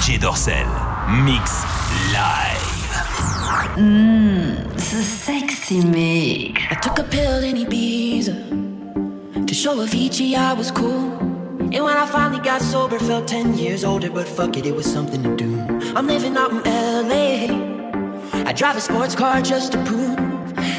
DJ Dorsel. Mix live. Mmm, the sexy mix. I took a pill in Ibiza to show Avicii I was cool. And when I finally got sober, felt 10 years older, but fuck it, it was something to do. I'm living out in LA. I drive a sports car just to prove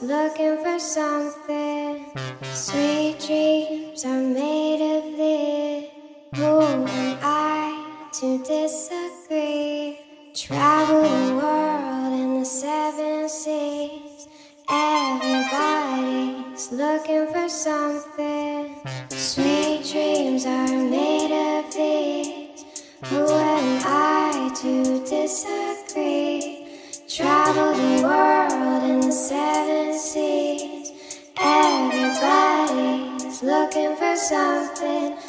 Looking for something. Sweet dreams are made of this. Who am I to disagree? Travel the world and the seven seas. Everybody's looking for something. Keep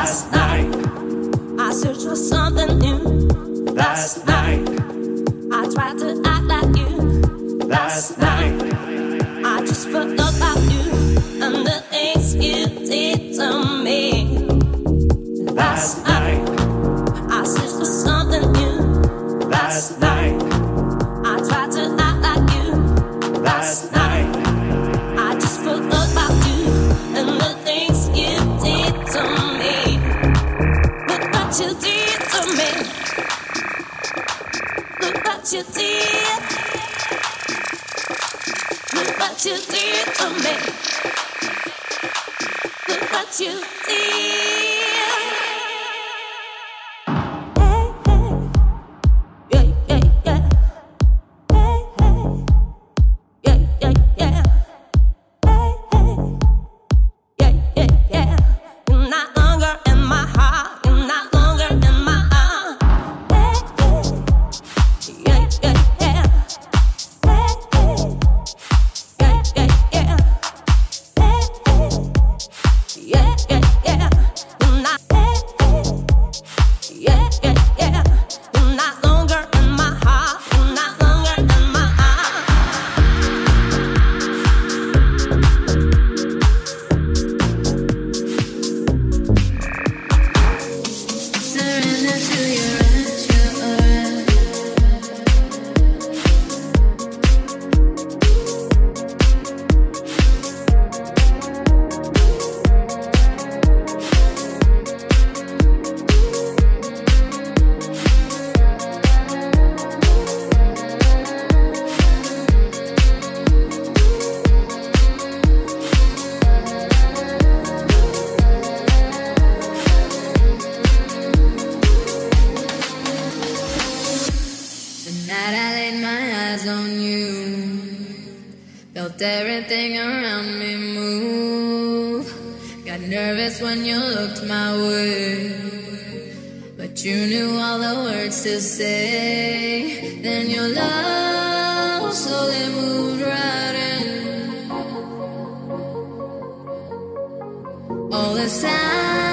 Last night, I searched for something new. Last night, I tried to act like you. Last night, I just forgot about you and the things you did to me. Last night, I searched for something new. Last night. what you did. Look what you did to me. Look what you did. Let everything around me move. Got nervous when you looked my way. But you knew all the words to say. Then your love slowly moved right in. All the sound.